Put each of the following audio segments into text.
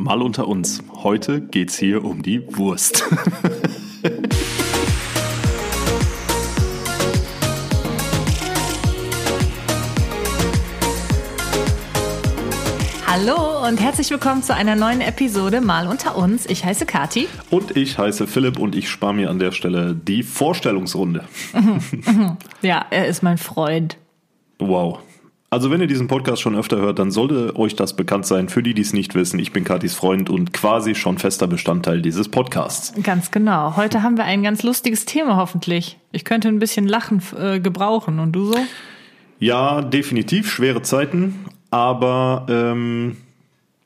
Mal unter uns. Heute geht's hier um die Wurst. Hallo und herzlich willkommen zu einer neuen Episode Mal unter uns. Ich heiße Kati. Und ich heiße Philipp und ich spare mir an der Stelle die Vorstellungsrunde. Ja, er ist mein Freund. Wow. Also wenn ihr diesen Podcast schon öfter hört, dann sollte euch das bekannt sein. Für die, die es nicht wissen, ich bin Katis Freund und quasi schon fester Bestandteil dieses Podcasts. Ganz genau. Heute haben wir ein ganz lustiges Thema hoffentlich. Ich könnte ein bisschen Lachen äh, gebrauchen. Und du so? Ja, definitiv schwere Zeiten, aber ähm,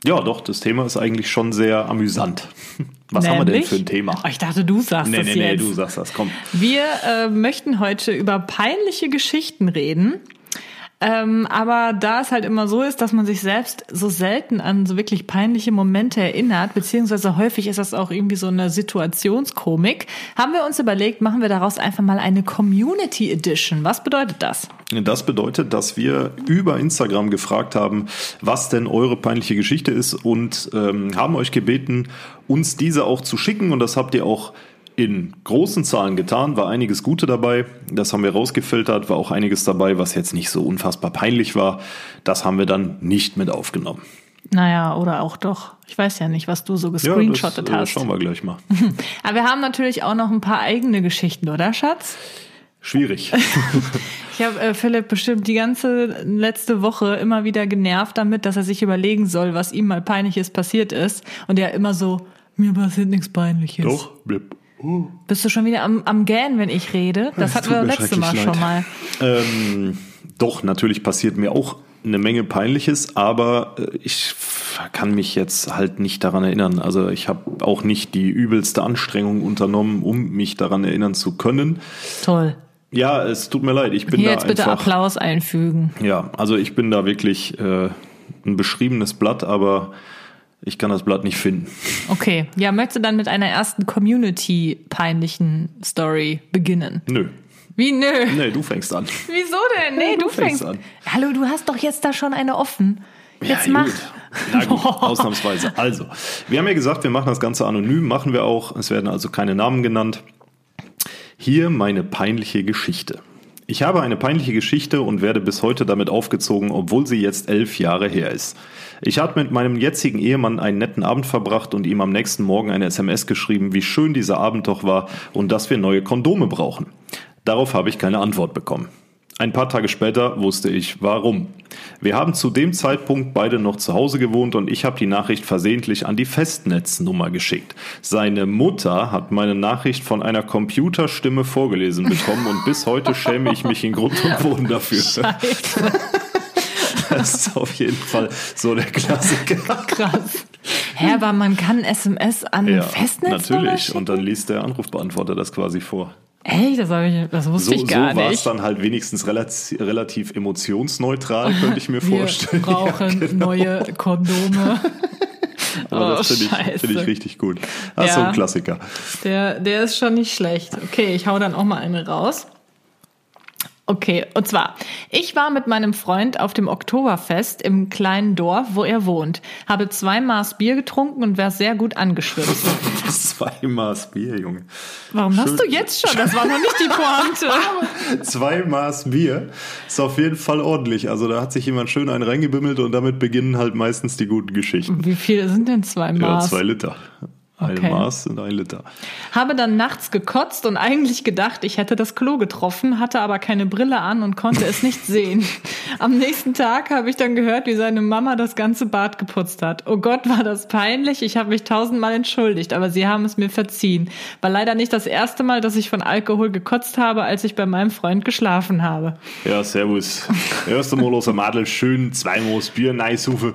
ja, doch, das Thema ist eigentlich schon sehr amüsant. Was haben wir denn Nämlich? für ein Thema? Oh, ich dachte, du sagst Nee, das nee, nee, jetzt. du sagst das, komm. Wir äh, möchten heute über peinliche Geschichten reden. Ähm, aber da es halt immer so ist, dass man sich selbst so selten an so wirklich peinliche Momente erinnert, beziehungsweise häufig ist das auch irgendwie so eine Situationskomik, haben wir uns überlegt, machen wir daraus einfach mal eine Community Edition. Was bedeutet das? Das bedeutet, dass wir über Instagram gefragt haben, was denn eure peinliche Geschichte ist und ähm, haben euch gebeten, uns diese auch zu schicken und das habt ihr auch in großen Zahlen getan, war einiges Gute dabei, das haben wir rausgefiltert, war auch einiges dabei, was jetzt nicht so unfassbar peinlich war, das haben wir dann nicht mit aufgenommen. Naja, oder auch doch. Ich weiß ja nicht, was du so gescreenshottet das, äh, hast. Schauen wir gleich mal. Aber wir haben natürlich auch noch ein paar eigene Geschichten, oder Schatz? Schwierig. Ich habe äh, Philipp bestimmt die ganze letzte Woche immer wieder genervt damit, dass er sich überlegen soll, was ihm mal peinliches passiert ist. Und er immer so, mir passiert nichts peinliches. Doch, blip. Bist du schon wieder am, am Gähnen, wenn ich rede? Das Es hatten wir mir letzte Mal schrecklich schon mal. leid. Ähm, doch, natürlich passiert mir auch eine Menge Peinliches, aber äh, ich kann mich jetzt halt nicht daran erinnern. Also ich habe auch nicht die übelste Anstrengung unternommen, um mich daran erinnern zu können. Toll. Ja, es tut mir leid, ich bin Hier da jetzt bitte einfach. Applaus einfügen. Ja, also ich bin da wirklich äh, ein beschriebenes Blatt, aber ich kann das Blatt nicht finden. Okay. Ja, möchtest du dann mit einer ersten Community-peinlichen Story beginnen? Nö. Wie, nö. Nee, du fängst an. Wieso denn? Nee, du du fängst fängst an. Hallo, du hast doch jetzt da schon eine offen. Jetzt ja, mach. Gut. Na gut, ausnahmsweise. Also, wir haben ja gesagt, wir machen das Ganze anonym, machen wir auch. Es werden also keine Namen genannt. Hier meine peinliche Geschichte. Ich habe eine peinliche Geschichte und werde bis heute damit aufgezogen, obwohl sie jetzt elf Jahre her ist. Ich habe mit meinem jetzigen Ehemann einen netten Abend verbracht und ihm am nächsten Morgen eine SMS geschrieben, wie schön dieser Abend doch war und dass wir neue Kondome brauchen. Darauf habe ich keine Antwort bekommen. Ein paar Tage später wusste ich, warum. Wir haben zu dem Zeitpunkt beide noch zu Hause gewohnt und ich habe die Nachricht versehentlich an die Festnetznummer geschickt. Seine Mutter hat meine Nachricht von einer Computerstimme vorgelesen bekommen und bis heute schäme ich mich in Grund und Boden dafür. Scheiße, Das ist auf jeden Fall so der Klassiker. krass. Hä, aber man kann SMS an Ja, Festnetz natürlich. Und dann liest der Anrufbeantworter das quasi vor. Ey, das, ich, das wusste So, ich so gar war es nicht. dann halt wenigstens relativ, relativ emotionsneutral, könnte ich mir Wir vorstellen. brauchen Ja, genau. neue Kondome. Aber Oh, das finde ich, find ich richtig gut. Das ist Ja. so ein Klassiker. Der, der ist schon nicht schlecht. Okay, ich hau dann auch mal eine raus. Okay, und zwar, ich war mit meinem Freund auf dem Oktoberfest im kleinen Dorf, wo er wohnt, habe zwei Maß Bier getrunken und war sehr gut angeschwipst. Zwei Maß Bier, Junge. Warum Schön. hast du jetzt schon? Das war noch nicht die Pointe. Zwei Maß Bier ist auf jeden Fall ordentlich. Also da hat sich jemand schön einen reingebimmelt und damit beginnen halt meistens die guten Geschichten. Wie viel sind denn zwei Ja, Maß? zwei Liter. Ein Okay. Maß sind ein Liter. Habe dann nachts gekotzt und eigentlich gedacht, ich hätte das Klo getroffen, hatte aber keine Brille an und konnte es nicht sehen. Am nächsten Tag habe ich dann gehört, wie seine Mama das ganze Bad geputzt hat. Oh Gott, war das peinlich. Ich habe mich tausendmal entschuldigt, aber sie haben es mir verziehen. War leider nicht das erste Mal, dass ich von Alkohol gekotzt habe, als ich bei meinem Freund geschlafen habe. Ja, servus. Erst einmal aus der Madel schön zwei Maß Bier, nice Hufe.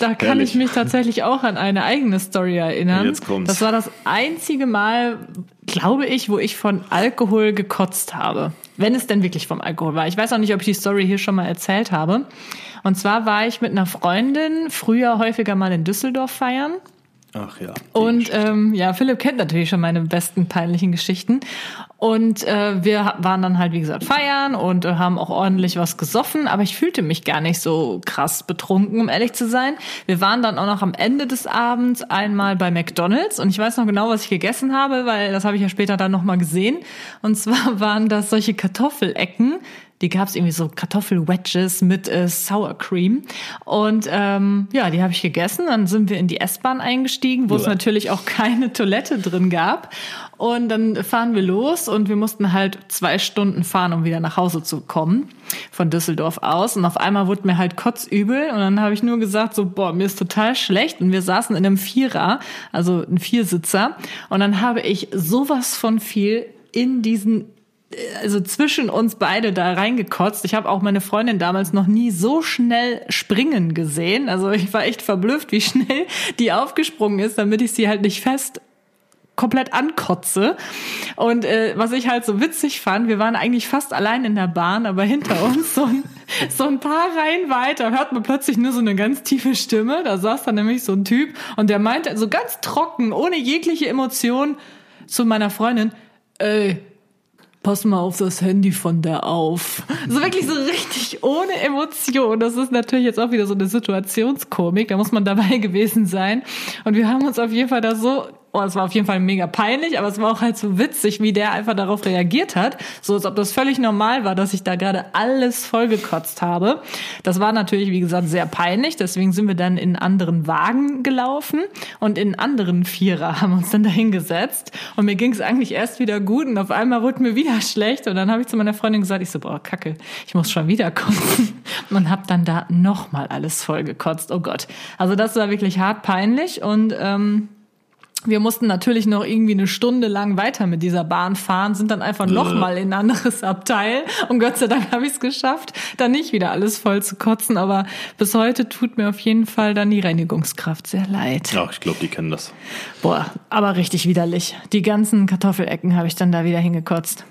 Da kann Herrlich. ich mich tatsächlich auch an eine eigene Story erinnern. Jetzt kommt's. Das war das einzige Mal, glaube ich, wo ich von Alkohol gekotzt habe. Wenn es denn wirklich vom Alkohol war. Ich weiß auch nicht, ob ich die Story hier schon mal erzählt habe. Und zwar war ich mit einer Freundin früher häufiger mal in Düsseldorf feiern. Ach ja. Und ähm, ja, Philipp kennt natürlich schon meine besten peinlichen Geschichten. Und äh, wir waren dann halt, wie gesagt, feiern und äh, haben auch ordentlich was gesoffen, aber ich fühlte mich gar nicht so krass betrunken, um ehrlich zu sein. Wir waren dann auch noch am Ende des Abends einmal bei McDonalds und ich weiß noch genau, was ich gegessen habe, weil das habe ich ja später dann nochmal gesehen. Und zwar waren das solche Kartoffelecken, die gab es irgendwie so Kartoffelwedges mit äh, Sour Cream. Und ähm, ja, die habe ich gegessen. Dann sind wir in die S-Bahn eingestiegen, wo es natürlich auch keine Toilette drin gab. Und dann fahren wir los und wir mussten halt zwei Stunden fahren, um wieder nach Hause zu kommen von Düsseldorf aus. Und auf einmal wurde mir halt kotzübel und dann habe ich nur gesagt, so, boah, mir ist total schlecht. Und wir saßen in einem Vierer, also ein Viersitzer. Und dann habe ich sowas von viel in diesen also zwischen uns beide da reingekotzt. Ich habe auch meine Freundin damals noch nie so schnell springen gesehen. Also ich war echt verblüfft, wie schnell die aufgesprungen ist, damit ich sie halt nicht fest komplett ankotze. Und äh, was ich halt so witzig fand, wir waren eigentlich fast allein in der Bahn, aber hinter uns so ein, so ein paar Reihen weiter hört man plötzlich nur so eine ganz tiefe Stimme. Da saß dann nämlich so ein Typ und der meinte so ganz trocken, ohne jegliche Emotion zu meiner Freundin, ey, pass mal auf das Handy von der auf. So wirklich so richtig ohne Emotion. Das ist natürlich jetzt auch wieder so eine Situationskomik. Da muss man dabei gewesen sein. Und wir haben uns auf jeden Fall da so oh, es war auf jeden Fall mega peinlich, aber es war auch halt so witzig, wie der einfach darauf reagiert hat. So als ob das völlig normal war, dass ich da gerade alles vollgekotzt habe. Das war natürlich, wie gesagt, sehr peinlich. Deswegen sind wir dann in anderen Wagen gelaufen und in anderen Vierer haben uns dann dahingesetzt. Und mir ging es eigentlich erst wieder gut und auf einmal wurde mir wieder schlecht. Und dann habe ich zu meiner Freundin gesagt, ich so, boah, kacke, ich muss schon wieder kotzen. Und habe dann da nochmal alles vollgekotzt. Oh Gott. Also das war wirklich hart peinlich und ähm, wir mussten natürlich noch irgendwie eine Stunde lang weiter mit dieser Bahn fahren, sind dann einfach nochmal in ein anderes Abteil. Und Gott sei Dank habe ich es geschafft, da nicht wieder alles voll zu kotzen. Aber bis heute tut mir auf jeden Fall dann die Reinigungskraft sehr leid. Ja, ich glaube, die kennen das. Boah, aber richtig widerlich. Die ganzen Kartoffelecken habe ich dann da wieder hingekotzt.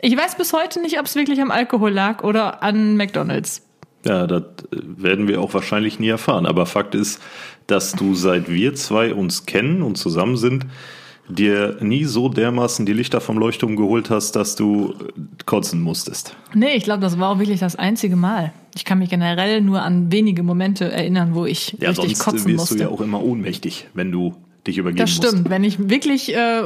Ich weiß bis heute nicht, ob es wirklich am Alkohol lag oder an McDonalds. Ja, das werden wir auch wahrscheinlich nie erfahren. Aber Fakt ist, dass du seit wir zwei uns kennen und zusammen sind, dir nie so dermaßen die Lichter vom Leuchtturm geholt hast, dass du kotzen musstest. Nee, ich glaube, das war auch wirklich das einzige Mal. Ich kann mich generell nur an wenige Momente erinnern, wo ich ja, richtig sonst kotzen wirst musste. du ja auch immer ohnmächtig, wenn du dich übergeben das stimmt. musst. Wenn ich wirklich äh,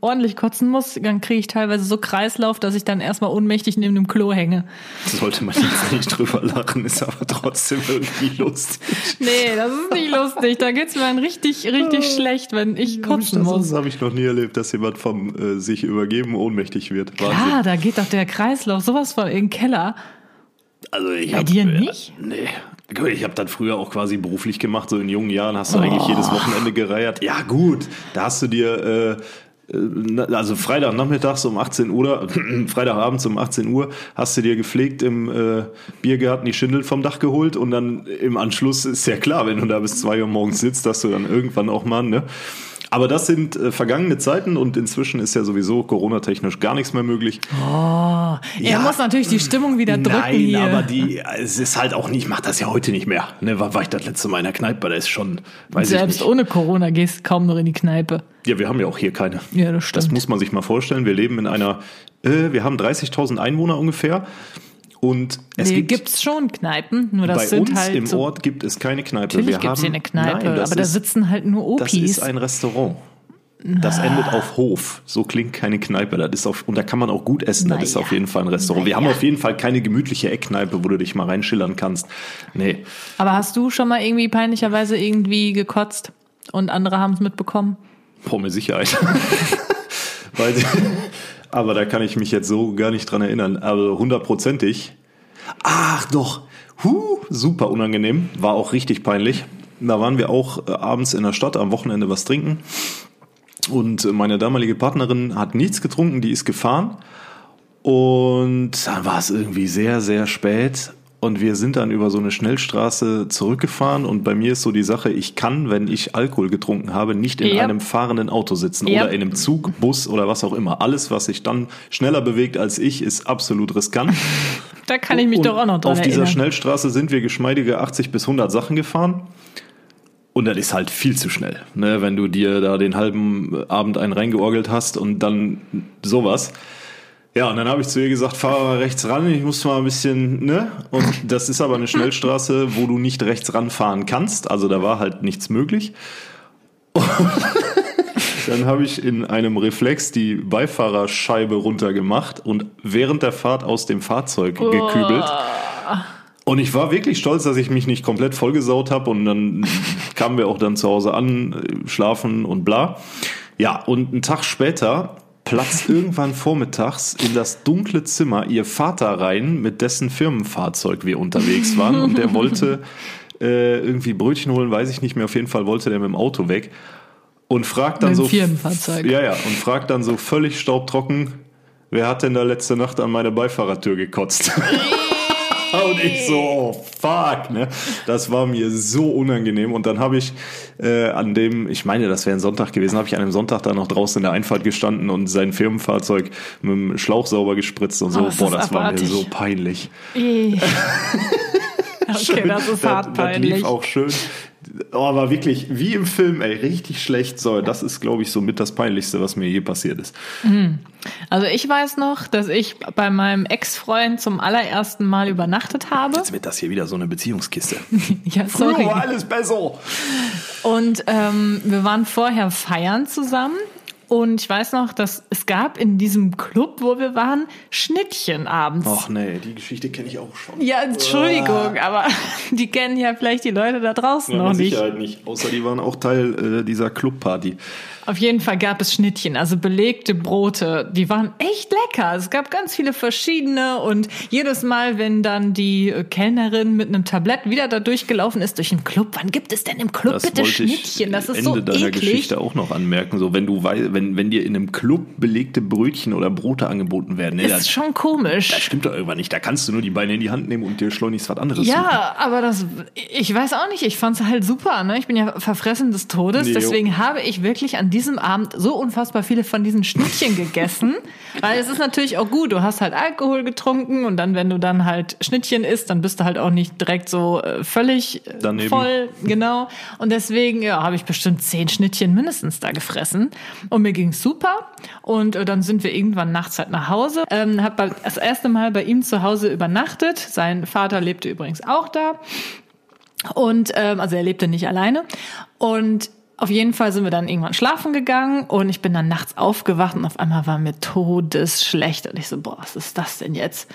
ordentlich kotzen muss, dann kriege ich teilweise so Kreislauf, dass ich dann erstmal ohnmächtig neben dem Klo hänge. Sollte man jetzt nicht drüber lachen, ist aber trotzdem irgendwie lustig. Nee, das ist nicht lustig. Da geht's mir dann richtig, richtig schlecht, wenn ich kotzen das muss. Das habe ich noch nie erlebt, dass jemand vom äh, sich übergeben ohnmächtig wird. Klar, da geht doch der Kreislauf sowas von in den Keller. Also ich Bei hab, dir äh, nicht? Nee. Ich habe dann früher auch quasi beruflich gemacht, so in jungen Jahren hast du eigentlich Oh. jedes Wochenende gereiert. Ja gut, da hast du dir äh, äh, also Freitagnachmittags um 18 Uhr, oder Freitagabends um 18 Uhr hast du dir gepflegt im äh, Biergarten die Schindel vom Dach geholt und dann im Anschluss ist ja klar, wenn du da bis zwei Uhr morgens sitzt, dass du dann irgendwann auch mal, ne? Aber das sind äh, vergangene Zeiten und inzwischen ist ja sowieso Corona-technisch gar nichts mehr möglich. Oh, er Ja. muss natürlich die Stimmung wieder drücken Nein, hier. aber die, es ist halt auch nicht, ich mach das ja heute nicht mehr. Ne, war, war ich das letzte Mal in der Kneipe, da ist schon, weiß Selbst ich nicht. ohne Corona gehst kaum noch in die Kneipe. Ja, wir haben ja auch hier keine. Ja, das stimmt. Das muss man sich mal vorstellen. Wir leben in einer, äh, wir haben 30.000 Einwohner ungefähr. Und es nee, gibt, gibt's schon Kneipen, nur das bei sind uns halt im so, Ort gibt es keine Kneipe. Natürlich wir gibt's hier eine Kneipe, Nein, das aber da ist, sitzen halt nur Das Opis. ist ein Restaurant. Das endet auf Hof. So klingt keine Kneipe. Das ist auf, und da kann man auch gut essen. Das ist auf jeden Fall ein Restaurant. Wir haben auf jeden Fall keine gemütliche Eckkneipe, wo du dich mal reinschillern kannst. Nee. aber hast du schon mal irgendwie peinlicherweise irgendwie gekotzt und andere haben es mitbekommen? Boah, mit Sicherheit. Weil, aber da kann ich mich jetzt so gar nicht dran erinnern. Aber hundertprozentig. Ach doch. Huh, super unangenehm. War auch richtig peinlich. Da waren wir auch äh, abends in der Stadt am Wochenende was trinken. Und meine damalige Partnerin hat nichts getrunken, die ist gefahren. Und dann war es irgendwie sehr, sehr spät. Und wir sind dann über so eine Schnellstraße zurückgefahren. Und bei mir ist so die Sache, ich kann, wenn ich Alkohol getrunken habe, nicht in Ja. einem fahrenden Auto sitzen Ja. oder in einem Zug, Bus oder was auch immer. Alles, was sich dann schneller bewegt als ich, ist absolut riskant. Da kann ich mich Und doch auch noch dran Auf dieser erinnern. Schnellstraße sind wir geschmeidige 80 bis 100 Sachen gefahren. Und das ist halt viel zu schnell, ne? wenn du dir da den halben Abend einen reingeorgelt hast und dann sowas. Ja, und dann habe ich zu ihr gesagt, fahr mal rechts ran, ich muss mal ein bisschen, ne? Und das ist aber eine Schnellstraße, wo du nicht rechts ranfahren kannst. Also da war halt nichts möglich. Und dann habe ich in einem Reflex die Beifahrerscheibe runtergemacht und während der Fahrt aus dem Fahrzeug gekübelt. Und ich war wirklich stolz, dass ich mich nicht komplett vollgesaut habe und dann kamen wir auch dann zu Hause an, schlafen und bla. Ja, und einen Tag später platzt irgendwann vormittags in das dunkle Zimmer ihr Vater rein, mit dessen Firmenfahrzeug wir unterwegs waren. Und der wollte äh, irgendwie Brötchen holen, weiß ich nicht mehr. Auf jeden Fall wollte der mit dem Auto weg. Und fragt dann Mit so. Firmenfahrzeug. Ja, ja. Und fragt dann so völlig staubtrocken, wer hat denn da letzte Nacht an meine Beifahrertür gekotzt? Und ich so, oh fuck, ne? Das war mir so unangenehm. Und dann habe ich äh, an dem, ich meine, das wäre ein Sonntag gewesen, habe ich an einem Sonntag da noch draußen in der Einfahrt gestanden und sein Firmenfahrzeug mit dem Schlauch sauber gespritzt und so. Oh, Boah, das das war mir abartig. so peinlich. Okay, das ist hart Das, das lief auch schön. Oh, aber wirklich, wie im Film, ey, richtig schlecht. So, das ist, glaube ich, so mit das Peinlichste, was mir je passiert ist. Also ich weiß noch, dass ich bei meinem Ex-Freund zum allerersten Mal übernachtet habe. Jetzt wird das hier wieder so eine Beziehungskiste. Ja, sorry. Früher war alles besser. Und ähm, wir waren vorher feiern zusammen. Und ich weiß noch, dass es gab in diesem Club, wo wir waren, Schnittchen abends. Ach nee, die Geschichte kenne ich auch schon. Ja, Entschuldigung, aber die kennen ja vielleicht die Leute da draußen Ja, noch mit nicht. Sicherheit nicht. Außer die waren auch Teil äh, dieser Clubparty. Auf jeden Fall gab es Schnittchen, also belegte Brote. Die waren echt lecker. Es gab ganz viele verschiedene und jedes Mal, wenn dann die Kellnerin mit einem Tablett wieder da durchgelaufen ist durch den Club, wann gibt es denn im Club Das bitte Schnittchen? Das ist Ende so deiner eklig. Geschichte auch noch anmerken. So, wenn du wenn, wenn dir in einem Club belegte Brötchen oder Brote angeboten werden, nee, Ist das, schon komisch. das stimmt doch irgendwann nicht. Da kannst du nur die Beine in die Hand nehmen und dir schleunigst was anderes suchen. Ja, aber das, ich weiß auch nicht, ich fand's halt super, ne? Ich bin ja verfressen des Todes, Nee, jo. deswegen habe ich wirklich an diesem Abend so unfassbar viele von diesen Schnittchen gegessen, weil es ist natürlich auch gut, du hast halt Alkohol getrunken und dann, wenn du dann halt Schnittchen isst, dann bist du halt auch nicht direkt so äh, völlig äh, Daneben. voll, genau. Und deswegen, ja, habe ich bestimmt zehn Schnittchen mindestens da gefressen und mir ging's super und äh, dann sind wir irgendwann nachts halt nach Hause, ähm, habe das erste Mal bei ihm zu Hause übernachtet, sein Vater lebte übrigens auch da und ähm, also er lebte nicht alleine. Und auf jeden Fall sind wir dann irgendwann schlafen gegangen und ich bin dann nachts aufgewacht und auf einmal war mir todesschlecht. Und ich so, boah, was ist das denn jetzt?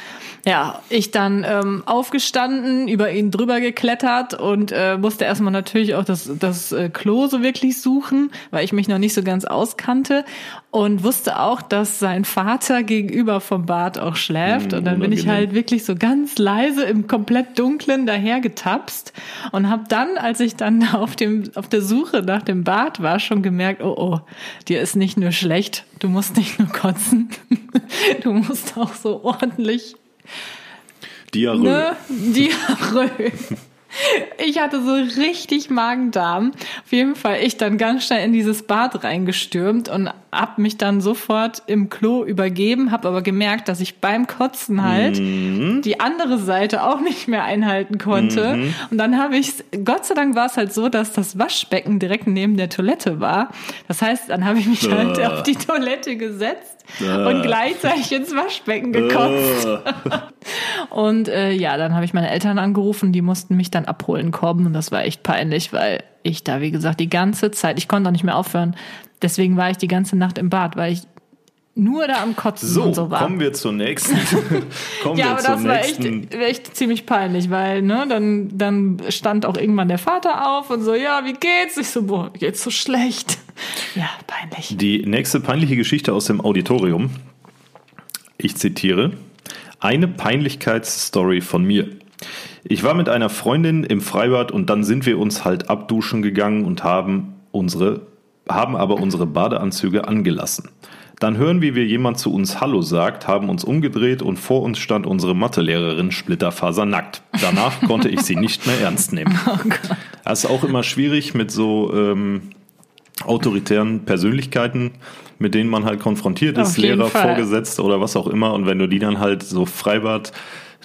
Ja, ich dann ähm, aufgestanden, über ihn drüber geklettert und äh, musste erstmal natürlich auch das, das äh, Klo so wirklich suchen, weil ich mich noch nicht so ganz auskannte und wusste auch, dass sein Vater gegenüber vom Bad auch schläft. Hm, und dann bin ich unangenehm. halt wirklich so ganz leise im komplett dunklen daher getapst und habe dann, als ich dann auf dem auf der Suche nach dem Bad war, schon gemerkt, oh oh, dir ist nicht nur schlecht, du musst nicht nur kotzen, du musst auch so ordentlich Diarrhoe. ne Diarrhoe. Ich hatte so richtig Magen-Darm. Auf jeden Fall ich dann ganz schnell in dieses Bad reingestürmt und hab mich dann sofort im Klo übergeben, hab aber gemerkt, dass ich beim Kotzen halt die andere Seite auch nicht mehr einhalten konnte. Und dann habe ich, Gott sei Dank war es halt so, dass das Waschbecken direkt neben der Toilette war. Das heißt, dann habe ich mich halt Äh. auf die Toilette gesetzt Äh. und gleichzeitig ins Waschbecken gekotzt. Äh, Und äh, ja, dann habe ich meine Eltern angerufen, die mussten mich dann abholen kommen und das war echt peinlich, weil ich da, wie gesagt, die ganze Zeit, ich konnte auch nicht mehr aufhören. Deswegen war ich die ganze Nacht im Bad, weil ich nur da am Kotzen so, und so war. kommen wir zur nächsten. kommen ja, wir aber das war echt, echt ziemlich peinlich, weil ne, dann, dann stand auch irgendwann der Vater auf und so, ja, wie geht's? Ich so, boah, geht's so schlecht. Ja, peinlich. Die nächste peinliche Geschichte aus dem Auditorium. Ich zitiere. Eine Peinlichkeitsstory von mir. Ich war mit einer Freundin im Freibad und dann sind wir uns halt abduschen gegangen und haben unsere, haben aber unsere Badeanzüge angelassen. Dann hören wir, wie jemand zu uns Hallo sagt, haben uns umgedreht und vor uns stand unsere Mathelehrerin splitterfasernackt. Danach konnte ich sie nicht mehr ernst nehmen. Das ist auch immer schwierig mit so ähm, autoritären Persönlichkeiten, mit denen man halt konfrontiert ist, Lehrer, Fall. Vorgesetzte oder was auch immer. Und wenn du die dann halt so Freibad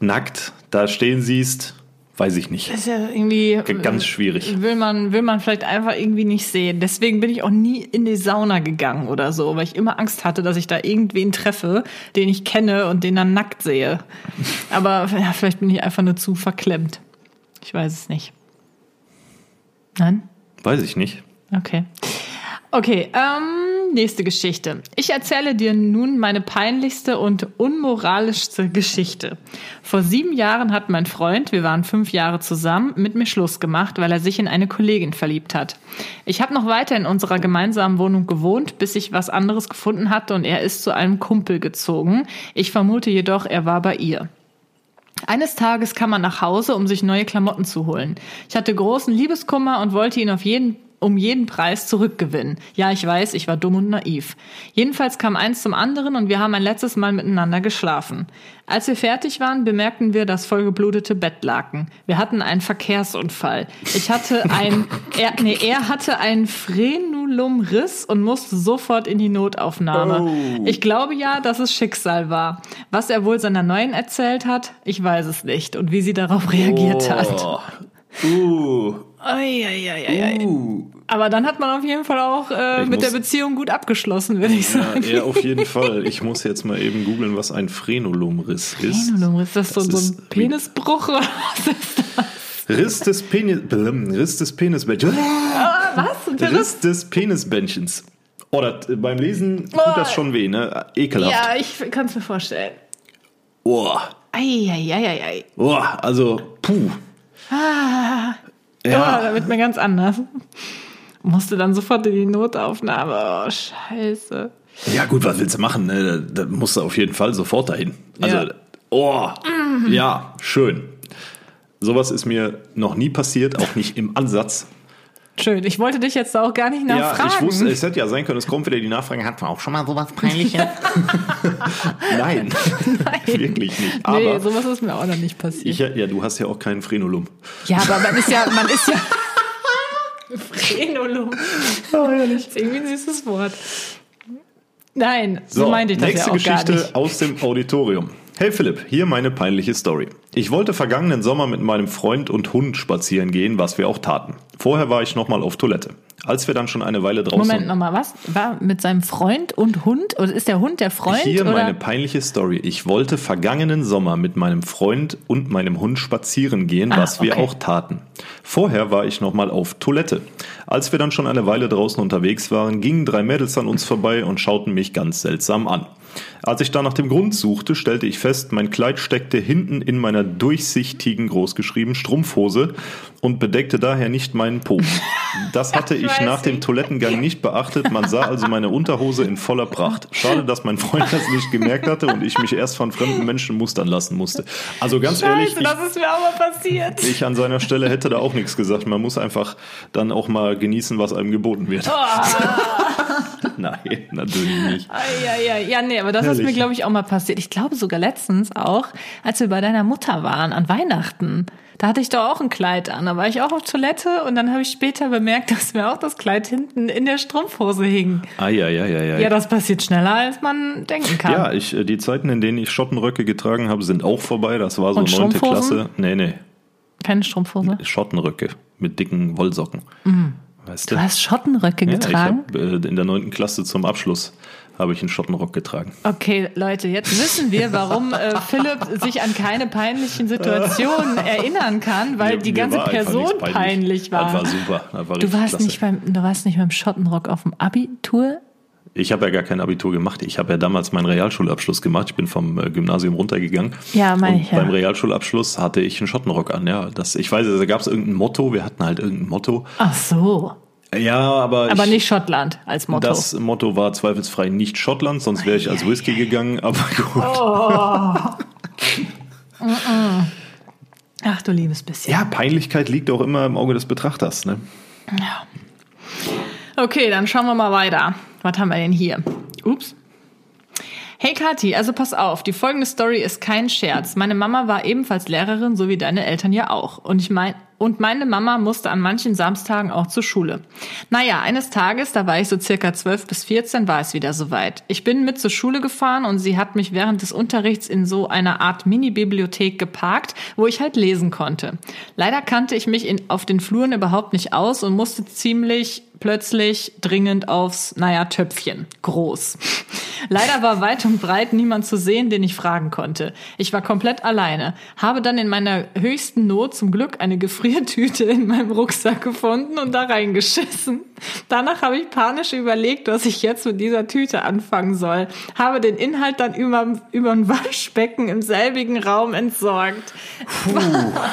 nackt da stehen siehst, Weiß ich nicht. Das ist ja irgendwie Ganz schwierig. will man will man vielleicht einfach irgendwie nicht sehen. Deswegen bin ich auch nie in die Sauna gegangen oder so, weil ich immer Angst hatte, dass ich da irgendwen treffe, den ich kenne und den dann nackt sehe. Aber ja, vielleicht bin ich einfach nur zu verklemmt. Ich weiß es nicht. Nein? Weiß ich nicht. Okay. Okay, ähm, nächste Geschichte. Ich erzähle dir nun meine peinlichste und unmoralischste Geschichte. Vor sieben Jahren hat mein Freund, wir waren fünf Jahre zusammen, mit mir Schluss gemacht, weil er sich in eine Kollegin verliebt hat. Ich habe noch weiter in unserer gemeinsamen Wohnung gewohnt, bis ich was anderes gefunden hatte und er ist zu einem Kumpel gezogen. Ich vermute jedoch, er war bei ihr. Eines Tages kam er nach Hause, um sich neue Klamotten zu holen. Ich hatte großen Liebeskummer und wollte ihn auf jeden um jeden Preis zurückgewinnen. Ja, ich weiß, ich war dumm und naiv. Jedenfalls kam eins zum anderen und wir haben ein letztes Mal miteinander geschlafen. Als wir fertig waren, bemerkten wir das vollgeblutete Bettlaken. Wir hatten einen Verkehrsunfall. Ich hatte ein, er, nee, er hatte einen Frenulumriss und musste sofort in die Notaufnahme. Oh. Ich glaube ja, dass es Schicksal war. Was er wohl seiner Neuen erzählt hat, ich weiß es nicht. Und wie sie darauf reagiert hat. Oh. Uh, Eieieiei. uh. Aber dann hat man auf jeden Fall auch äh, mit der Beziehung gut abgeschlossen, würde ich Ja, sagen. ja, auf jeden Fall. Ich muss jetzt mal eben googeln, was ein Frenulumriss ist. Frenulum, ist das, so, Das so ist ein Penisbruch oder was ist das? Riss des Penis, blum, Riss des Penisbändchens. Was? Und der Riss? Riss des Penisbändchens. Oh, das, beim Lesen tut das schon weh, ne? Ekelhaft. Ja, ich kann es mir vorstellen. Oh, Eieieiei. oh, also, puh. Ah, ja. Ja, da wird mir ganz anders. Musste dann sofort in die Notaufnahme. Oh, scheiße. ja gut, was willst du machen? Ne? Da, da musst du auf jeden Fall sofort dahin. Also, Ja. oh, ja, schön. Sowas ist mir noch nie passiert, auch nicht im Ansatz. Schön. Ich wollte dich jetzt auch gar nicht Ja, nachfragen. ich wusste, es hätte ja sein können, es kommt wieder die Nachfrage, hat man auch schon mal sowas Peinliches? Nein, wirklich nicht. Aber nee, sowas ist mir auch noch nicht passiert. ich, ja, du hast ja auch keinen Frenulum. Ja, aber man ist ja, man ist ja. Frenulum. Oh, Das ist irgendwie ein süßes Wort. Nein, so, meinte ich das nächste ja auch Geschichte gar nicht. aus dem Auditorium. Hey Philipp, hier meine peinliche Story. Ich wollte vergangenen Sommer mit meinem Freund und Hund spazieren gehen, was wir auch taten. Vorher war ich nochmal auf Toilette. Als wir dann schon eine Weile draußen... Moment nochmal, was? War mit seinem Freund und Hund? Oder ist der Hund der Freund? Hier oder? meine peinliche Story. Ich wollte vergangenen Sommer mit meinem Freund und meinem Hund spazieren gehen, Ah, was wir okay. auch taten. Vorher war ich nochmal auf Toilette. Als wir dann schon eine Weile draußen unterwegs waren, gingen drei Mädels an uns vorbei und schauten mich ganz seltsam an. Als ich dann nach dem Grund suchte, stellte ich fest, mein Kleid steckte hinten in meiner durchsichtigen, großgeschrieben Strumpfhose und bedeckte daher nicht meinen Po. Das hatte ich nach dem. Toilettengang nicht beachtet. Man sah also meine Unterhose in voller Pracht. Schade, dass mein Freund das nicht gemerkt hatte und ich mich erst von fremden Menschen mustern lassen musste. Also ganz ehrlich, Scheiße, ich, das ist mir auch mal passiert. ich an seiner Stelle hätte da auch nichts gesagt. Man muss einfach dann auch mal genießen, was einem geboten wird. Nein, natürlich nicht. Eieiei. Ja, nee, aber das ist Herrlich. mir, glaube ich, auch mal passiert. Ich glaube sogar letztens auch, als wir bei deiner Mutter waren, an Weihnachten. Da hatte ich doch auch ein Kleid an. Da war ich auch auf Toilette und dann habe ich später bemerkt, dass mir auch das Kleid hinten in der Strumpfhose hing. Ah, ja, ja, ja, ja. Ja, das passiert schneller, als man denken kann. Ja, ich, äh, die Zeiten, in denen ich Schottenröcke getragen habe, sind auch vorbei. Das war so neunte? Klasse. Nee, nee. Keine Strumpfhose. Schottenröcke mit dicken Wollsocken. Weißt Du hast Schottenröcke Ja, getragen? Ich hab, äh, in der neunten Klasse zum Abschluss habe ich einen Schottenrock getragen. Okay, Leute, jetzt wissen wir, warum äh, Philipp sich an keine peinlichen Situationen erinnern kann, weil Mir- die ganze Person nichts peinlich war. Das war super. War Du warst klasse. nicht beim, du warst nicht beim Schottenrock auf dem Abitur? Ich habe ja gar kein Abitur gemacht. Ich habe ja damals meinen Realschulabschluss gemacht. Ich bin vom äh, Gymnasium runtergegangen. Ja, meine ich, ja. Beim Realschulabschluss hatte ich einen Schottenrock an. Ja, das, ich weiß, da gab es irgendein Motto. Wir hatten halt irgendein Motto. Ach so. Ja, aber, Aber ich, nicht Schottland als Motto. Das Motto war zweifelsfrei nicht Schottland, sonst wäre ich als Whisky gegangen. Aber gut. Oh. Ach du liebes bisschen. Ja, Peinlichkeit liegt auch immer im Auge des Betrachters. Ne? Okay, dann schauen wir mal weiter. Was haben wir denn hier? Ups. Hey Kathi, also pass auf, die folgende Story ist kein Scherz. Meine Mama war ebenfalls Lehrerin, so wie deine Eltern ja auch. Und ich mein, Und meine Mama musste an manchen Samstagen auch zur Schule. Naja, eines Tages, da war ich so circa 12 bis 14, war es wieder soweit. Ich bin mit zur Schule gefahren und sie hat mich während des Unterrichts in so einer Art Mini-Bibliothek geparkt, wo ich halt lesen konnte. Leider kannte ich mich in, auf den Fluren überhaupt nicht aus und musste ziemlich plötzlich dringend aufs, naja, Töpfchen. Groß. Leider war weit und breit niemand zu sehen, den ich fragen konnte. Ich war komplett alleine, habe dann in meiner höchsten Not zum Glück eine Gefriertüte in meinem Rucksack gefunden und da reingeschissen. Danach habe ich panisch überlegt, was ich jetzt mit dieser Tüte anfangen soll. Habe den Inhalt dann über, über ein Waschbecken im selbigen Raum entsorgt. Puh,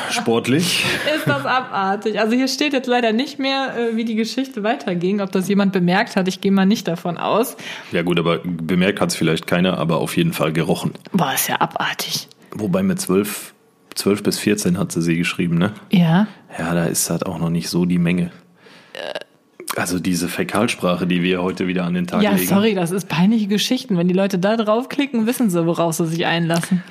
sportlich. Ist das abartig. Also hier steht jetzt leider nicht mehr, äh, wie die Geschichte weiterging, ob das jemand bemerkt hat. Ich gehe mal nicht davon aus. Ja gut, aber bemerkt hat es vielleicht keiner, aber auf jeden Fall gerochen. Boah, ist ja abartig. Wobei mit zwölf, zwölf bis 14 hat sie sie geschrieben, ne? Ja. Ja, da ist halt auch noch nicht so die Menge. Also diese Fäkalsprache, die wir heute wieder an den Tag Ja, legen. sorry, das ist peinliche Geschichten. Wenn die Leute da draufklicken, wissen sie, woraus sie sich einlassen.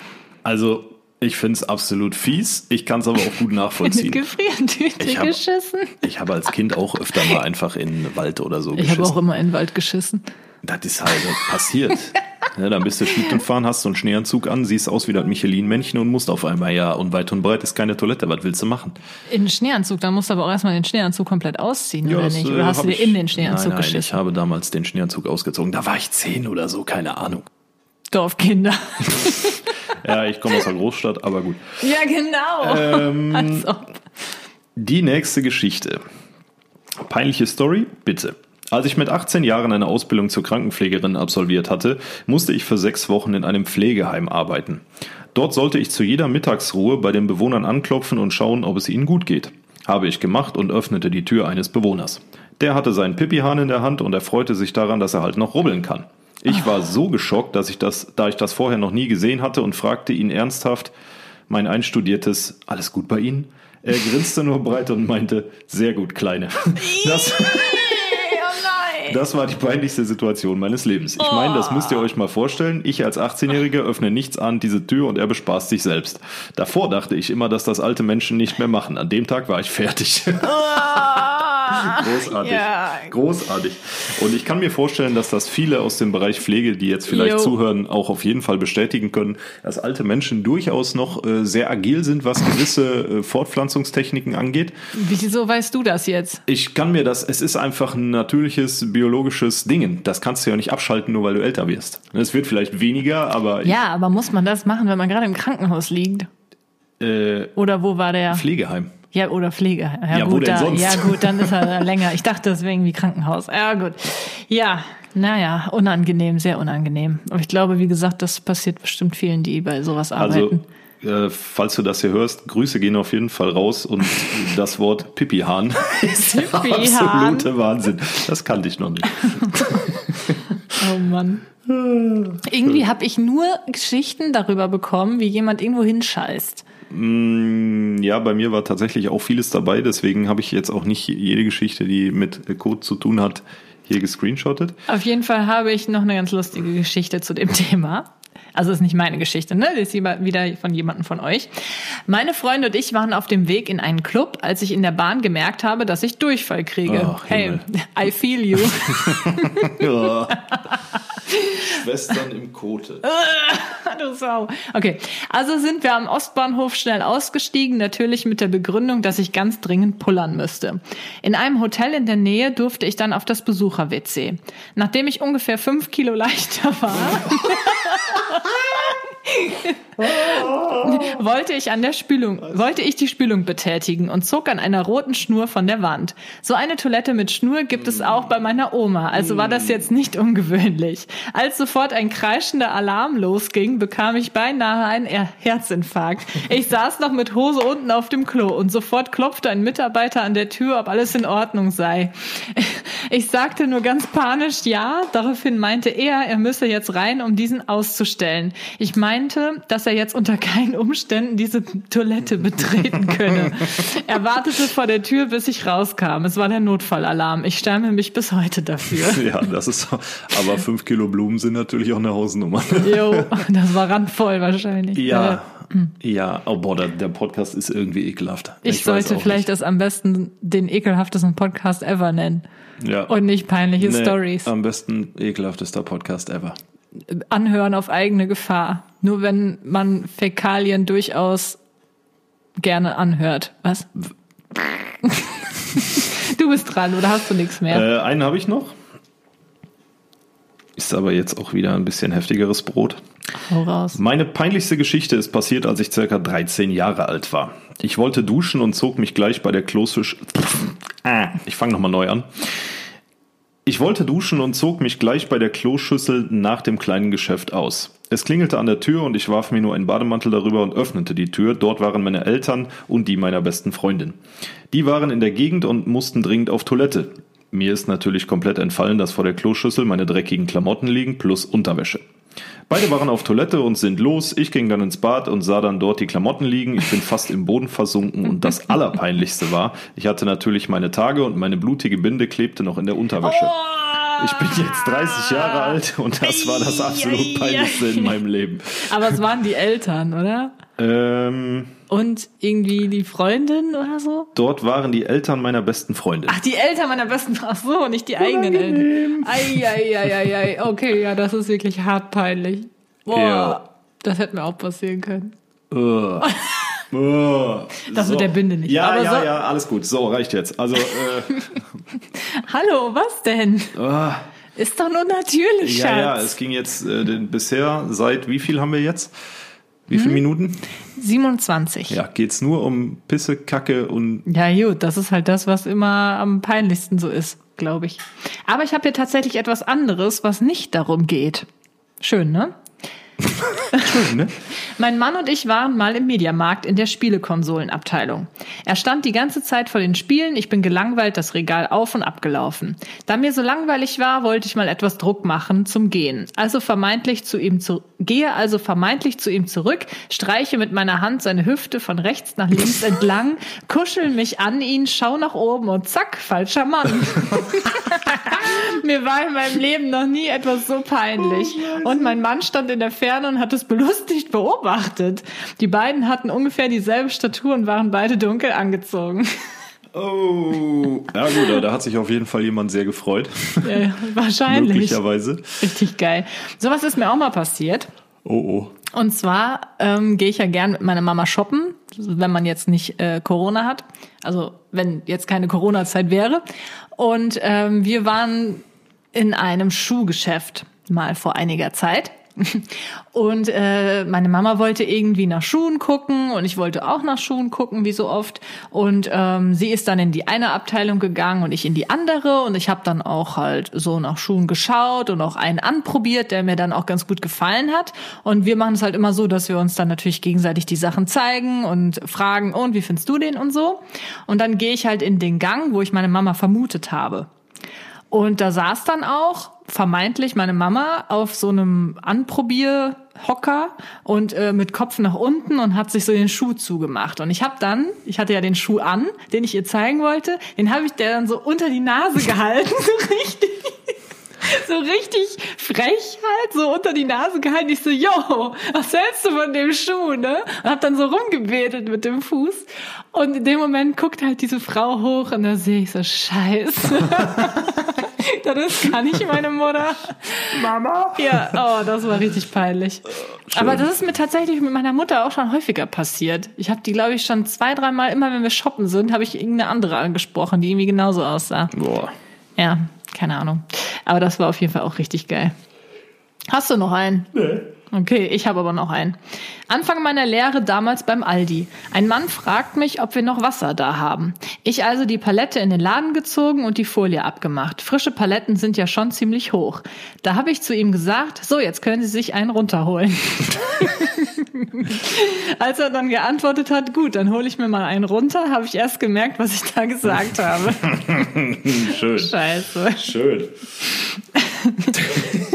Also ich finde es absolut fies. Ich kann es aber auch gut In eine nachvollziehen. Gefriertüte Ich hab- geschissen. Ich habe als Kind auch öfter mal einfach in den Wald oder so Ich habe geschissen. auch immer in den Wald geschissen. Das ist halt passiert. Ja, dann bist du Schlitten fahren, hast so einen Schneeanzug an, siehst aus wie das Michelin-Männchen und musst auf einmal, ja, und weit und breit ist keine Toilette, was willst du machen? In den Schneeanzug, dann musst du aber auch erstmal den Schneeanzug komplett ausziehen, oder das, nicht? äh, Oder hast du dir ich- in den Schneeanzug nein, nein, Ich geschissen? habe damals den Schneeanzug ausgezogen. Da war ich zehn oder so, keine Ahnung. Dorfkinder. Ja, ich komme aus der Großstadt, aber gut. ja, genau. Ähm, Als ob. Die nächste Geschichte. Peinliche Story, bitte. Als ich mit 18 Jahren eine Ausbildung zur Krankenpflegerin absolviert hatte, musste ich für sechs Wochen in einem Pflegeheim arbeiten. Dort sollte ich zu jeder Mittagsruhe bei den Bewohnern anklopfen und schauen, ob es ihnen gut geht. Habe ich gemacht und öffnete die Tür eines Bewohners. Der hatte seinen Pipihahn in der Hand und er freute sich daran, dass er halt noch rubbeln kann. Ich war so geschockt, dass ich das, da ich das vorher noch nie gesehen hatte und fragte ihn ernsthaft, mein einstudiertes, alles gut bei Ihnen? Er grinste nur breit und meinte, sehr gut, Kleine. Das. Das war die peinlichste Situation meines Lebens. Ich meine, das müsst ihr euch mal vorstellen. Ich als 18-Jähriger öffne nichts an diese Tür und er bespaßt sich selbst. Davor dachte ich immer, dass das alte Menschen nicht mehr machen. An dem Tag war ich fertig. Großartig. Ja. Großartig. Und ich kann mir vorstellen, dass das viele aus dem Bereich Pflege, die jetzt vielleicht Jo. zuhören, auch auf jeden Fall bestätigen können, dass alte Menschen durchaus noch äh, sehr agil sind, was gewisse äh, Fortpflanzungstechniken angeht. Wieso weißt du das jetzt? Ich kann mir das, es ist einfach ein natürliches biologisches Ding. Das kannst du ja nicht abschalten, nur weil du älter wirst. Es wird vielleicht weniger, aber Ja, aber muss man das machen, wenn man gerade im Krankenhaus liegt? äh, Oder wo war der? Pflegeheim. Ja, oder Pflege. Ja, Ja, gut, da, ja gut, dann ist er da länger. Ich dachte, das wäre irgendwie Krankenhaus. Ja, gut. Ja, naja, unangenehm, sehr unangenehm. Aber ich glaube, wie gesagt, das passiert bestimmt vielen, die bei sowas Also, arbeiten. äh, falls du das hier hörst, Grüße gehen auf jeden Fall raus und das Wort Pipi-Hahn ist der absolute Wahnsinn. Das kannte ich noch nicht. Oh Mann. Irgendwie habe ich nur Geschichten darüber bekommen, wie jemand irgendwo hinscheißt. Mm, Ja, bei mir war tatsächlich auch vieles dabei, deswegen habe ich jetzt auch nicht jede Geschichte, die mit Code zu tun hat, hier gescreenshottet. Auf jeden Fall habe ich noch eine ganz lustige Geschichte zu dem Thema. Also ist nicht meine Geschichte, ne? Das ist wieder von jemandem von euch. Meine Freunde und ich waren auf dem Weg in einen Club, als ich in der Bahn gemerkt habe, dass ich Durchfall kriege. Ach, hey. I feel you. Ja. Schwestern im Kote. du Sau. Okay, also sind wir am Ostbahnhof schnell ausgestiegen, natürlich mit der Begründung, dass ich ganz dringend pullern müsste. In einem Hotel in der Nähe durfte ich dann auf das Besucher-WC. Nachdem ich ungefähr fünf Kilo leichter war, Ha ha ha! wollte ich an der Spülung, wollte ich die Spülung betätigen und zog an einer roten Schnur von der Wand. So eine Toilette mit Schnur gibt es auch bei meiner Oma, also war das jetzt nicht ungewöhnlich. Als sofort ein kreischender Alarm losging, bekam ich beinahe einen Er- Herzinfarkt. Ich saß noch mit Hose unten auf dem Klo und sofort klopfte ein Mitarbeiter an der Tür, ob alles in Ordnung sei. Ich sagte nur ganz panisch ja, daraufhin meinte er, er müsse jetzt rein, um diesen auszustellen. Ich meinte, dass er jetzt unter keinen Umständen diese Toilette betreten könne. Er wartete vor der Tür, bis ich rauskam. Es war der Notfallalarm. Ich stamme mich bis heute dafür. Ja, das ist so. Aber fünf Kilo Blumen sind natürlich auch eine Hausnummer. Jo, das war randvoll wahrscheinlich. Ja, Ja, oh boah, der, der Podcast ist irgendwie ekelhaft. Ich, weiß sollte vielleicht das am besten den ekelhaftesten Podcast ever nennen. nicht. ja. Und nicht peinliche Nee, Stories. Am besten ekelhaftester Podcast ever. Anhören auf eigene Gefahr. Nur wenn man Fäkalien durchaus gerne anhört. Was? du bist dran oder hast du nichts mehr? Äh, einen habe ich noch. Ist aber jetzt auch wieder ein bisschen heftigeres Brot. Hau raus. Meine peinlichste Geschichte ist passiert, als ich circa 13 Jahre alt war. Ich wollte duschen und zog mich gleich bei der Kloschüssel. Ah, ich fange nochmal neu an. Ich wollte duschen und zog mich gleich bei der Kloschüssel nach dem kleinen Geschäft aus. Es klingelte an der Tür und ich warf mir nur einen Bademantel darüber und öffnete die Tür. Dort waren meine Eltern und die meiner besten Freundin. Die waren in der Gegend und mussten dringend auf Toilette. Mir ist natürlich komplett entfallen, dass vor der Kloschüssel meine dreckigen Klamotten liegen plus Unterwäsche. Beide waren auf Toilette und sind los. Ich ging dann ins Bad und sah dann dort die Klamotten liegen. Ich bin fast im Boden versunken und das Allerpeinlichste war, ich hatte natürlich meine Tage und meine blutige Binde klebte noch in der Unterwäsche. Ich bin jetzt 30 Jahre alt und das war das absolut peinlichste in meinem Leben. Aber es waren die Eltern, oder? Ähm, Und irgendwie die Freundin oder so? dort waren die Eltern meiner besten Freundin. Ach, die Eltern meiner besten. Ach so, nicht die eigenen Eltern. Ei, ei, ei, ei, ei. Okay, ja, das ist wirklich hart peinlich. Boah, Ja. das hätte mir auch passieren können. Ugh. Das mit der Binde nicht. Ja, Aber ja, so- ja, alles gut. So, reicht jetzt. Also, äh, Hallo, was denn? ah, Ist doch nur natürlich, ja, ja, Schatz. es ging jetzt äh, den, bisher seit wie viel haben wir jetzt? Wie Hm? viele Minuten? 27. Ja, geht's nur um Pisse, Kacke und Ja, gut, das ist halt das, was immer am peinlichsten so ist, glaube ich. Aber ich habe hier tatsächlich etwas anderes, was nicht darum geht. Schön, ne? Ne? Mein Mann und ich waren mal im Mediamarkt in der Spielekonsolenabteilung. Er stand die ganze Zeit vor den Spielen, ich bin gelangweilt das Regal auf und abgelaufen. Da mir so langweilig war, wollte ich mal etwas Druck machen zum Gehen. Also vermeintlich zu ihm zu, gehe also vermeintlich zu ihm zurück, streiche mit meiner Hand seine Hüfte von rechts nach links entlang, kuschel mich an ihn, schau nach oben und zack, falscher Mann. Mir war in meinem Leben noch nie etwas so peinlich. Und mein Mann stand in der Ferne und hat es belustigt beobachtet. Die beiden hatten ungefähr dieselbe Statur und waren beide dunkel angezogen. Oh. Ja gut, da hat sich auf jeden Fall jemand sehr gefreut. Ja, wahrscheinlich. Möglicherweise. Richtig geil. Sowas ist mir auch mal passiert. Oh oh. Und zwar ähm, gehe ich ja gern mit meiner Mama shoppen, wenn man jetzt nicht äh, Corona hat. Also wenn jetzt keine Corona-Zeit wäre. Und ähm, wir waren in einem Schuhgeschäft mal vor einiger Zeit. Und äh, meine Mama wollte irgendwie nach Schuhen gucken und ich wollte auch nach Schuhen gucken, wie so oft. Und ähm, sie ist dann in die eine Abteilung gegangen und ich in die andere. Und ich habe dann auch halt so nach Schuhen geschaut und auch einen anprobiert, der mir dann auch ganz gut gefallen hat. Und wir machen es halt immer so, dass wir uns dann natürlich gegenseitig die Sachen zeigen und fragen, und wie findest du den und so. Und dann gehe ich halt in den Gang, wo ich meine Mama vermutet habe. Und da saß dann auch vermeintlich meine Mama auf so einem Anprobierhocker und äh, mit Kopf nach unten und hat sich so den Schuh zugemacht. Und ich habe dann, ich hatte ja den Schuh an, den ich ihr zeigen wollte, den habe ich der dann so unter die Nase gehalten, so richtig. So richtig frech halt, so unter die Nase gehalten. Ich so, yo, was hältst du von dem Schuh, ne? Und hab dann so rumgebetet mit dem Fuß. Und in dem Moment guckt halt diese Frau hoch und da sehe ich so, scheiße. das ist gar nicht meine Mutter. Mama. Ja, oh, das war richtig peinlich. Aber das ist mir tatsächlich mit meiner Mutter auch schon häufiger passiert. Ich habe die, glaube ich, schon zwei, dreimal, immer wenn wir shoppen sind, habe ich irgendeine andere angesprochen, die irgendwie genauso aussah. Boah. Ja, keine Ahnung. Aber das war auf jeden Fall auch richtig geil. Hast du noch einen? Nee. Okay, ich habe aber noch einen. Anfang meiner Lehre damals beim Aldi. Ein Mann fragt mich, ob wir noch Wasser da haben. Ich also die Palette in den Laden gezogen und die Folie abgemacht. Frische Paletten sind ja schon ziemlich hoch. Da habe ich zu ihm gesagt, so, jetzt können Sie sich einen runterholen. Als er dann geantwortet hat, gut, dann hole ich mir mal einen runter, habe ich erst gemerkt, was ich da gesagt habe. Schön. Scheiße. Schön.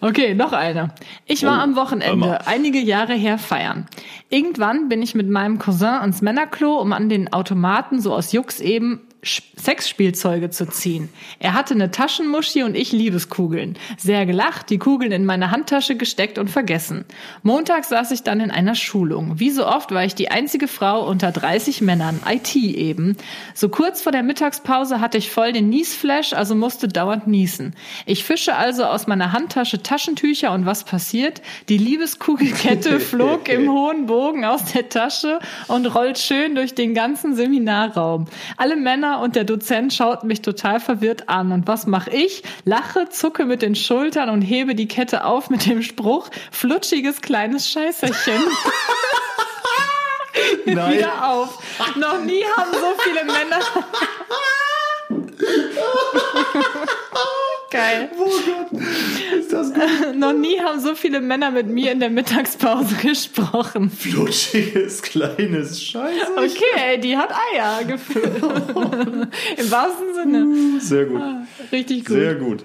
Okay, noch eine. Ich war Oh, am Wochenende einige Jahre her feiern. Irgendwann bin ich mit meinem Cousin ans Männerklo, um an den Automaten so aus Jux eben Sexspielzeuge zu ziehen. Er hatte eine Taschenmuschi und ich Liebeskugeln. Sehr gelacht, die Kugeln in meine Handtasche gesteckt und vergessen. Montag saß ich dann in einer Schulung. Wie so oft war ich die einzige Frau unter 30 Männern, IT eben. So kurz vor der Mittagspause hatte ich voll den Niesflash, also musste dauernd niesen. Ich fische also aus meiner Handtasche Taschentücher und was passiert? Die Liebeskugelkette flog im hohen Bogen aus der Tasche und rollt schön durch den ganzen Seminarraum. Alle Männer und der Dozent schauten mich total verwirrt an. Und was mache ich? Lache, zucke mit den Schultern und hebe die Kette auf mit dem Spruch, flutschiges kleines Scheißerchen. Nein. Wieder auf. Noch nie haben so viele Männer. Geil. Oh Gott, ist das gut. Noch nie haben so viele Männer mit mir in der Mittagspause gesprochen. Flutschiges kleines Scheiße. Okay, die hat Eier gefüllt. Im wahrsten Sinne. Sehr gut. Richtig gut. Sehr gut.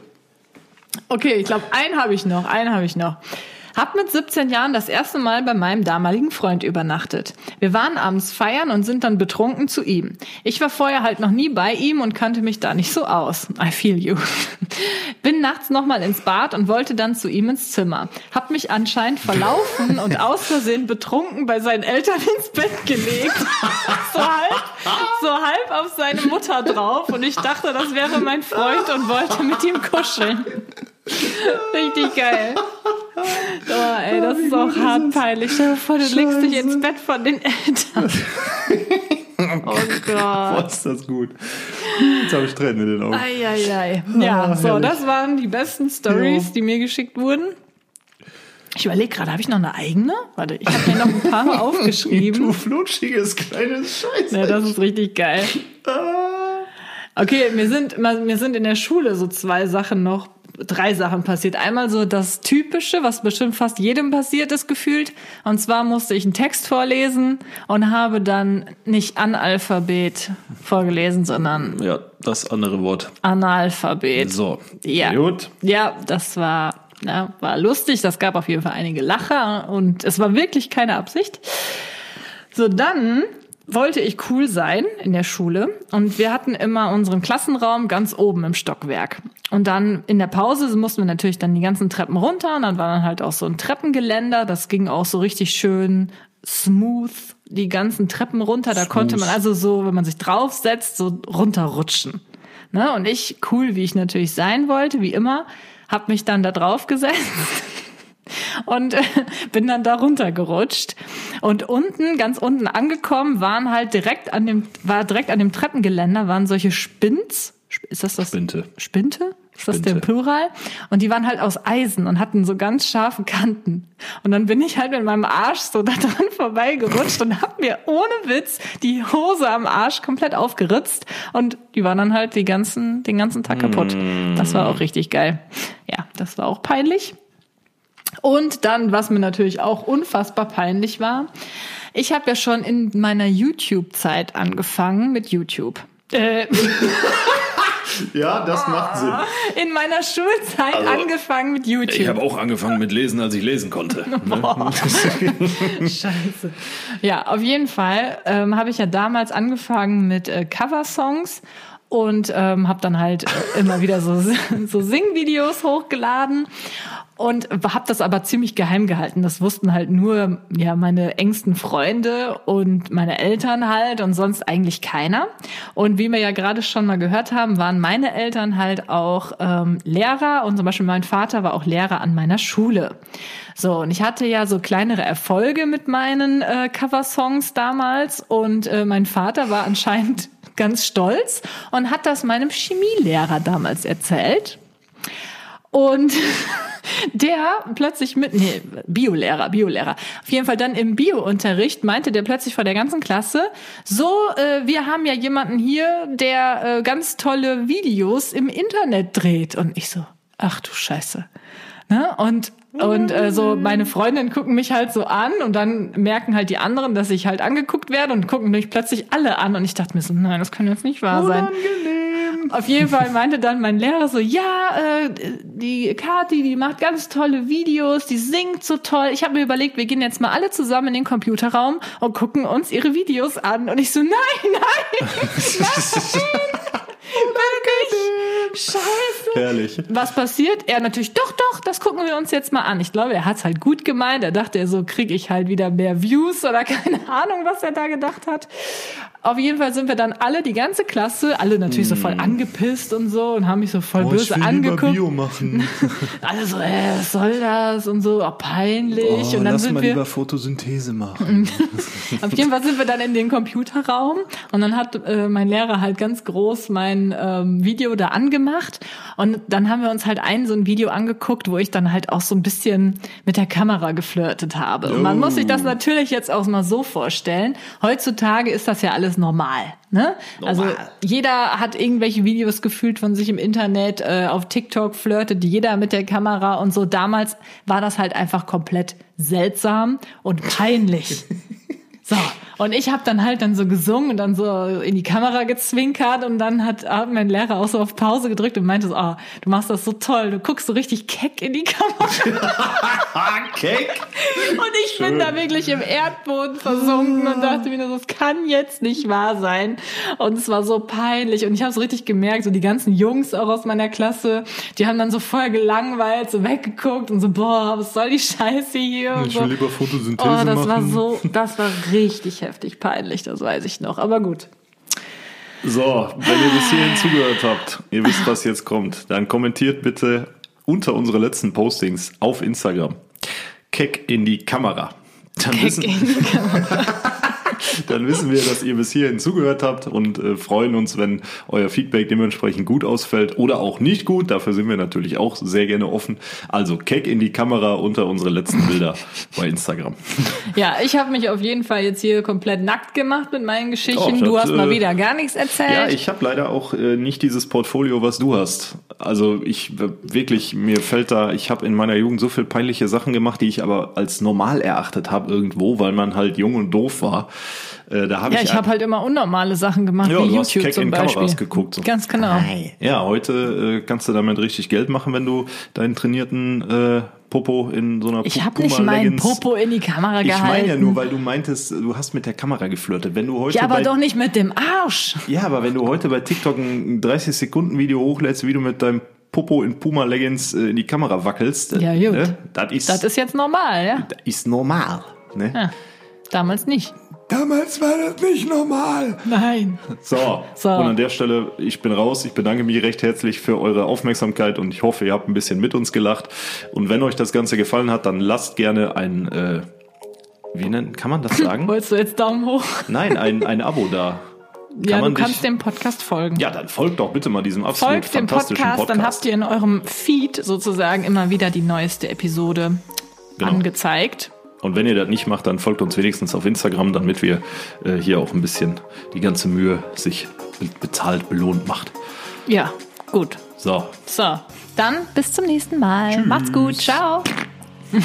Okay, ich glaube, einen habe ich noch, einen habe ich noch. Hab mit 17 Jahren das erste Mal bei meinem damaligen Freund übernachtet. Wir waren abends feiern und sind dann betrunken zu ihm. Ich war vorher halt noch nie bei ihm und kannte mich da nicht so aus. I feel you. Bin nachts nochmal ins Bad und wollte dann zu ihm ins Zimmer. Hab mich anscheinend verlaufen und aus Versehen betrunken bei seinen Eltern ins Bett gelegt. So halb, so halb auf seine Mutter drauf und ich dachte, das wäre mein Freund und wollte mit ihm kuscheln. Richtig geil. Oh, ey, das ist auch hart peinlich. Stell dir vor, du legst dich ins Bett von den Eltern. Oh Gott. Boah, ist das gut. Jetzt habe ich Tränen in den Augen. Eieiei. Ja, Ah, so, herrlich. das waren die besten Stories, Ja. die mir geschickt wurden. Ich überlege gerade, habe ich noch eine eigene? Warte, ich habe mir noch ein paar Mal Du aufgeschrieben. flutschiges kleines Scheiße. Ja, das ist richtig geil. Ah. Okay, mir sind, mir sind in der Schule so zwei Sachen noch, drei Sachen passiert. Einmal so das Typische, was bestimmt fast jedem passiert ist, gefühlt. Und zwar musste ich einen Text vorlesen und habe dann nicht Analphabet vorgelesen, sondern Ja, das andere Wort. Analphabet. So. Ja. Gut. Ja, das war, ja, war lustig. Das gab auf jeden Fall einige Lacher und es war wirklich keine Absicht. So, dann wollte ich cool sein in der Schule und wir hatten immer unseren Klassenraum ganz oben im Stockwerk. Und dann in der Pause mussten wir natürlich dann die ganzen Treppen runter und dann war dann halt auch so ein Treppengeländer. Das ging auch so richtig schön smooth die ganzen Treppen runter. Da konnte man also so, wenn man sich draufsetzt, so runterrutschen. Ne? Und ich, cool wie ich natürlich sein wollte, wie immer, habe mich dann da drauf gesetzt und äh, bin dann da runtergerutscht. Und unten, ganz unten angekommen, waren halt direkt an dem, war direkt an dem Treppengeländer, waren solche Spins. Sp- Ist das das? Spinte. Spinte? Ist das der. Plural? Und die waren halt aus Eisen und hatten so ganz scharfe Kanten. Und dann bin ich halt mit meinem Arsch so da dran vorbeigerutscht und hab mir ohne Witz die Hose am Arsch komplett aufgeritzt. Und die waren dann halt die ganzen, den ganzen Tag kaputt. Das war auch richtig geil. Ja, das war auch peinlich. Und dann, was mir natürlich auch unfassbar peinlich war, ich habe ja schon in meiner YouTube-Zeit angefangen mit YouTube. Äh, Ja, das macht Sinn. in meiner Schulzeit Also, angefangen mit YouTube. Ich habe auch angefangen mit Lesen, als ich lesen konnte. Ne? Scheiße. Ja, auf jeden Fall ähm, habe ich ja damals angefangen mit äh, Coversongs und ähm, habe dann halt äh, immer wieder so, so Singvideos hochgeladen und habe das aber ziemlich geheim gehalten. Das wussten halt nur ja meine engsten Freunde und meine Eltern halt und sonst eigentlich keiner. Und wie wir ja gerade schon mal gehört haben, waren meine Eltern halt auch ähm, Lehrer und zum Beispiel mein Vater war auch Lehrer an meiner Schule. So, und ich hatte ja so kleinere Erfolge mit meinen äh, Coversongs damals und äh, mein Vater war anscheinend ganz stolz und hat das meinem Chemielehrer damals erzählt. Und der plötzlich mit, nee, Biolehrer, Biolehrer. Auf jeden Fall dann im Biounterricht meinte der plötzlich vor der ganzen Klasse, so, äh, wir haben ja jemanden hier, der äh, ganz tolle Videos im Internet dreht. Und ich so, ach du Scheiße. Ne? Und und äh, so meine Freundinnen gucken mich halt so an und dann merken halt die anderen, dass ich halt angeguckt werde und gucken mich plötzlich alle an und ich dachte mir so, nein, das kann jetzt nicht wahr sein. Auf jeden Fall meinte dann mein Lehrer so, ja, äh, die Kathi, die macht ganz tolle Videos, die singt so toll. Ich habe mir überlegt, wir gehen jetzt mal alle zusammen in den Computerraum und gucken uns ihre Videos an. Und ich so, nein, nein, nein. Scheiße. Herrlich. Was passiert? Er natürlich, doch, doch, das gucken wir uns jetzt mal an. Ich glaube, er hat es halt gut gemeint. Er dachte, so kriege ich halt wieder mehr Views oder keine Ahnung, was er da gedacht hat. Auf jeden Fall sind wir dann alle, die ganze Klasse, alle natürlich so voll angepisst und so und haben mich so voll Oh, böse angeguckt. Bio machen. Alle so, äh, was soll das? Und so, oh, peinlich. und dann sind wir. Photosynthese machen. Auf jeden Fall sind wir dann in den Computerraum und dann hat äh, mein Lehrer halt ganz groß mein ähm, Video da angemacht und dann haben wir uns halt ein so ein Video angeguckt, wo ich dann halt auch so ein bisschen mit der Kamera geflirtet habe. Und man Oh. muss sich das natürlich jetzt auch mal so vorstellen. Heutzutage ist das ja alles normal. Ne? Also Normal. jeder hat irgendwelche Videos gefühlt von sich im Internet, äh, auf TikTok flirtet jeder mit der Kamera und so. Damals war das halt einfach komplett seltsam und peinlich. So, und ich habe dann halt dann so gesungen und dann so in die Kamera gezwinkert und dann hat, mein Lehrer auch so auf Pause gedrückt und meinte so, oh, du machst das so toll, du guckst so richtig keck in die Kamera. Cake. Und ich bin da wirklich im Erdboden versunken und dachte mir, das kann jetzt nicht wahr sein. Und es war so peinlich. Und ich habe so richtig gemerkt, so die ganzen Jungs auch aus meiner Klasse, die haben dann so voll gelangweilt, so weggeguckt und so, boah, was soll die Scheiße hier? Ich so. will lieber Photosynthese Oh, das war machen. so, das war richtig heftig peinlich, das weiß ich noch. Aber gut. So, wenn ihr bis hierhin zugehört habt, ihr wisst, was jetzt kommt, dann kommentiert bitte unter unsere letzten Postings auf Instagram. Keck in die Kamera. Dann, wissen, dann wissen wir, dass ihr bis hierhin zugehört habt und äh, freuen uns, wenn euer Feedback dementsprechend gut ausfällt oder auch nicht gut. Dafür sind wir natürlich auch sehr gerne offen. Also Keck in die Kamera unter unsere letzten Bilder bei Instagram. Ja, ich habe mich auf jeden Fall jetzt hier komplett nackt gemacht mit meinen Geschichten. Doch, du hast mal äh, wieder gar nichts erzählt. Ja, ich habe leider auch äh, nicht dieses Portfolio, was du hast. Also ich wirklich, mir fällt da, ich habe in meiner Jugend so viel peinliche Sachen gemacht, die ich aber als normal erachtet habe irgendwo, weil man halt jung und doof war. Äh, da hab Ja, ich ich habe halt immer unnormale Sachen gemacht, Ja, wie du hast YouTube keck zum in Beispiel. Kameras geguckt, so. Ganz genau. ja, heute äh, kannst du damit richtig Geld machen, wenn du deinen trainierten äh, Popo in so einer Ich Pu- habe nicht meinen Popo in die Kamera Ich gehalten. meine ja nur, weil du meintest, du hast mit der Kamera geflirtet. Wenn du heute ja, aber bei doch nicht mit dem Arsch. Ja, aber wenn du heute bei TikTok ein 30-Sekunden-Video hochlädst, wie du mit deinem Popo in Puma-Leggings äh, in die Kamera wackelst, äh, Ja, gut. ne, das ist, Das ist jetzt normal, ja? das ist normal. Ne? ja. Damals nicht. Damals war das nicht normal. Nein. So, So. und an der Stelle, ich bin raus. Ich bedanke mich recht herzlich für eure Aufmerksamkeit und ich hoffe, ihr habt ein bisschen mit uns gelacht. Und wenn euch das Ganze gefallen hat, dann lasst gerne ein, äh, wie nennt, kann man das sagen? Wolltest du jetzt Daumen hoch? Nein, ein, ein Abo da. ja, du man kannst dich- dem Podcast folgen. Ja, dann folgt doch bitte mal diesem absolut Folgt dem fantastischen Podcast, Podcast. dann habt ihr in eurem Feed sozusagen immer wieder die neueste Episode Genau. angezeigt. Und wenn ihr das nicht macht, dann folgt uns wenigstens auf Instagram, damit wir äh, hier auch ein bisschen die ganze Mühe sich be- bezahlt, belohnt macht. Ja, gut. So, So, dann bis zum nächsten Mal. Macht's gut. Ciao.